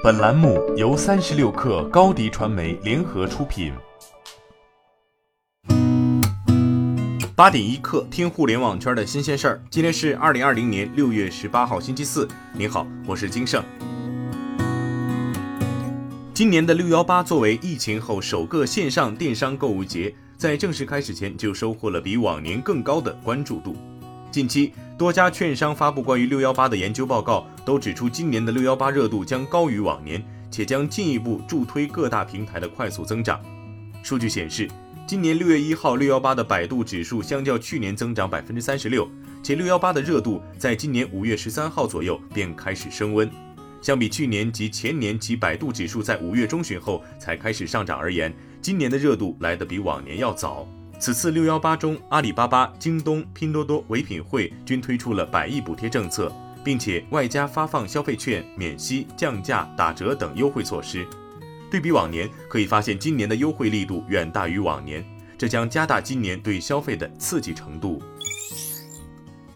本栏目由三十六氪高低传媒联合出品。八点一刻，听互联网圈的新鲜事儿。今天是二零二零年六月十八号，星期四。您好，我是金盛。今年的六幺八作为疫情后首个线上电商购物节，在正式开始前就收获了比往年更高的关注度。近期，多家券商发布关于六幺八的研究报告，都指出今年的六幺八热度将高于往年，且将进一步助推各大平台的快速增长。数据显示，今年六月一号六幺八的百度指数相较去年增长百分之三十六，且六幺八的热度在今年五月十三号左右便开始升温。相比去年及前年其百度指数在五月中旬后才开始上涨而言，今年的热度来得比往年要早。此次六幺八中，阿里巴巴、京东、拼多多、唯品会均推出了百亿补贴政策，并且外加发放消费券、免息、降价、打折等优惠措施。对比往年，可以发现今年的优惠力度远大于往年，这将加大今年对消费的刺激程度。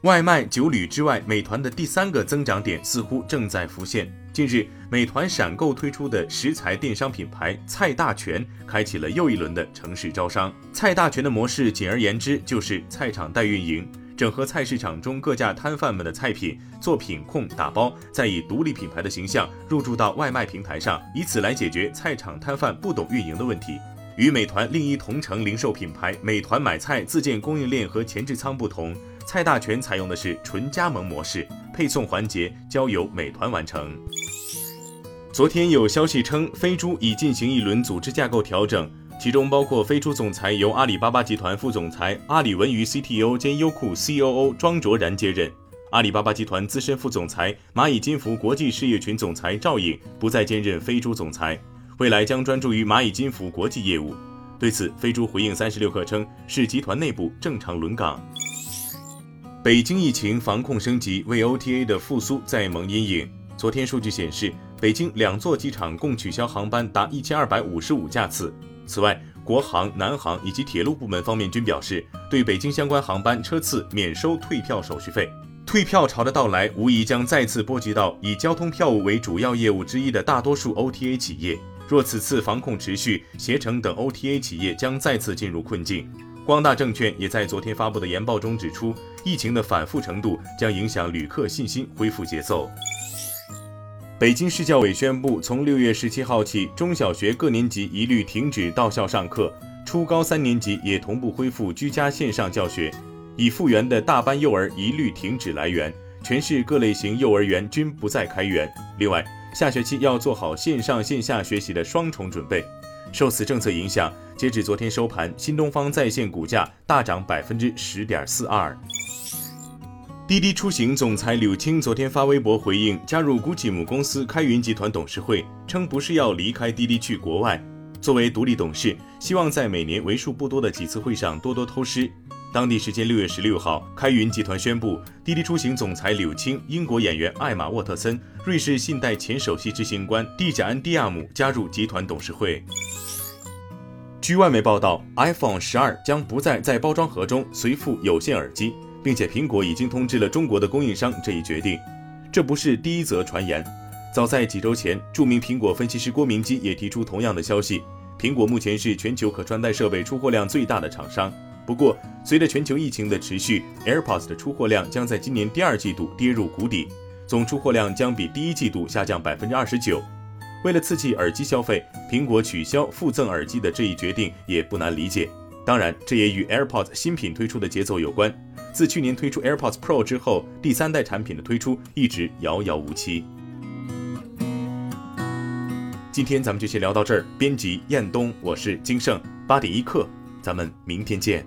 外卖、酒旅之外，美团的第三个增长点似乎正在浮现。近日，美团闪购推出的食材电商品牌“菜大全”开启了又一轮的城市招商。菜大全的模式，简而言之就是菜场代运营，整合菜市场中各家摊贩们的菜品，做品控、打包，再以独立品牌的形象入驻到外卖平台上，以此来解决菜场摊贩不懂运营的问题。与美团另一同城零售品牌美团买菜自建供应链和前置仓不同，菜大全采用的是纯加盟模式。配送环节交由美团完成。昨天有消息称，飞猪已进行一轮组织架构调整，其中包括飞猪总裁由阿里巴巴集团副总裁、阿里文娱 CTO 兼优酷 COO 庄卓然接任，阿里巴巴集团资深副总裁、蚂蚁金服国际事业群总裁赵颖不再兼任飞猪总裁，未来将专注于蚂蚁金服国际业务。对此，飞猪回应三十六氪称，是集团内部正常轮岗。北京疫情防控升级，为 OTA 的复苏再蒙阴影。昨天数据显示，北京两座机场共取消航班达一千二百五十五架次。此外，国航、南航以及铁路部门方面均表示，对北京相关航班车次免收退票手续费。退票潮的到来，无疑将再次波及到以交通票务为主要业务之一的大多数 OTA 企业。若此次防控持续，携程等 OTA 企业将再次进入困境。光大证券也在昨天发布的研报中指出，疫情的反复程度将影响旅客信心恢复节奏。北京市教委宣布，从六月十七号起，中小学各年级一律停止到校上课，初高三年级也同步恢复居家线上教学。已复原的大班幼儿一律停止来园，全市各类型幼儿园均不再开园。另外，下学期要做好线上线下学习的双重准备。受此政策影响。截止昨天收盘，新东方在线股价大涨百分之十点四二。滴滴出行总裁柳青昨天发微博回应加入 GUCCI 母公司开云集团董事会，称不是要离开滴滴去国外。作为独立董事，希望在每年为数不多的几次会上多多偷师。当地时间六月十六号，开云集团宣布滴滴出行总裁柳青、英国演员艾玛沃特森、瑞士信贷前首席执行官蒂贾恩蒂亚姆加入集团董事会。据外媒报道，iPhone 十二将不再在包装盒中随附有线耳机，并且苹果已经通知了中国的供应商这一决定。这不是第一则传言，早在几周前，著名苹果分析师郭明基也提出同样的消息。苹果目前是全球可穿戴设备出货量最大的厂商，不过随着全球疫情的持续，AirPods 的出货量将在今年第二季度跌入谷底，总出货量将比第一季度下降百分之二十九。为了刺激耳机消费，苹果取消附赠耳机的这一决定也不难理解。当然，这也与 AirPods 新品推出的节奏有关。自去年推出 AirPods Pro 之后，第三代产品的推出一直遥遥无期。今天咱们就先聊到这儿。编辑：彦东，我是金盛。八点一刻，咱们明天见。